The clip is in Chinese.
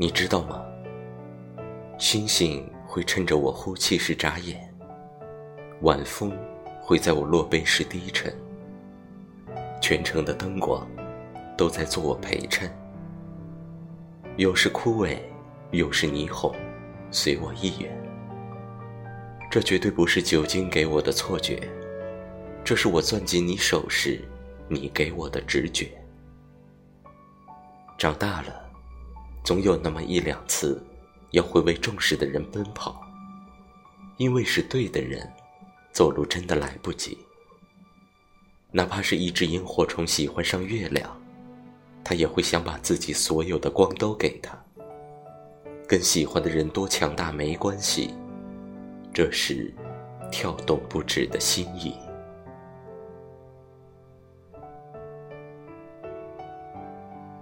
你知道吗？星星会趁着我呼气时眨眼，晚风会在我落背时低沉，全城的灯光都在做我陪衬，有时枯萎，有时霓虹，随我意愿。这绝对不是酒精给我的错觉，这是我攥紧你手时，你给我的直觉。长大了，总有那么一两次。要会为重视的人奔跑，因为是对的人，走路真的来不及。哪怕是一只萤火虫喜欢上月亮，它也会想把自己所有的光都给他。跟喜欢的人多强大没关系，这是跳动不止的心意。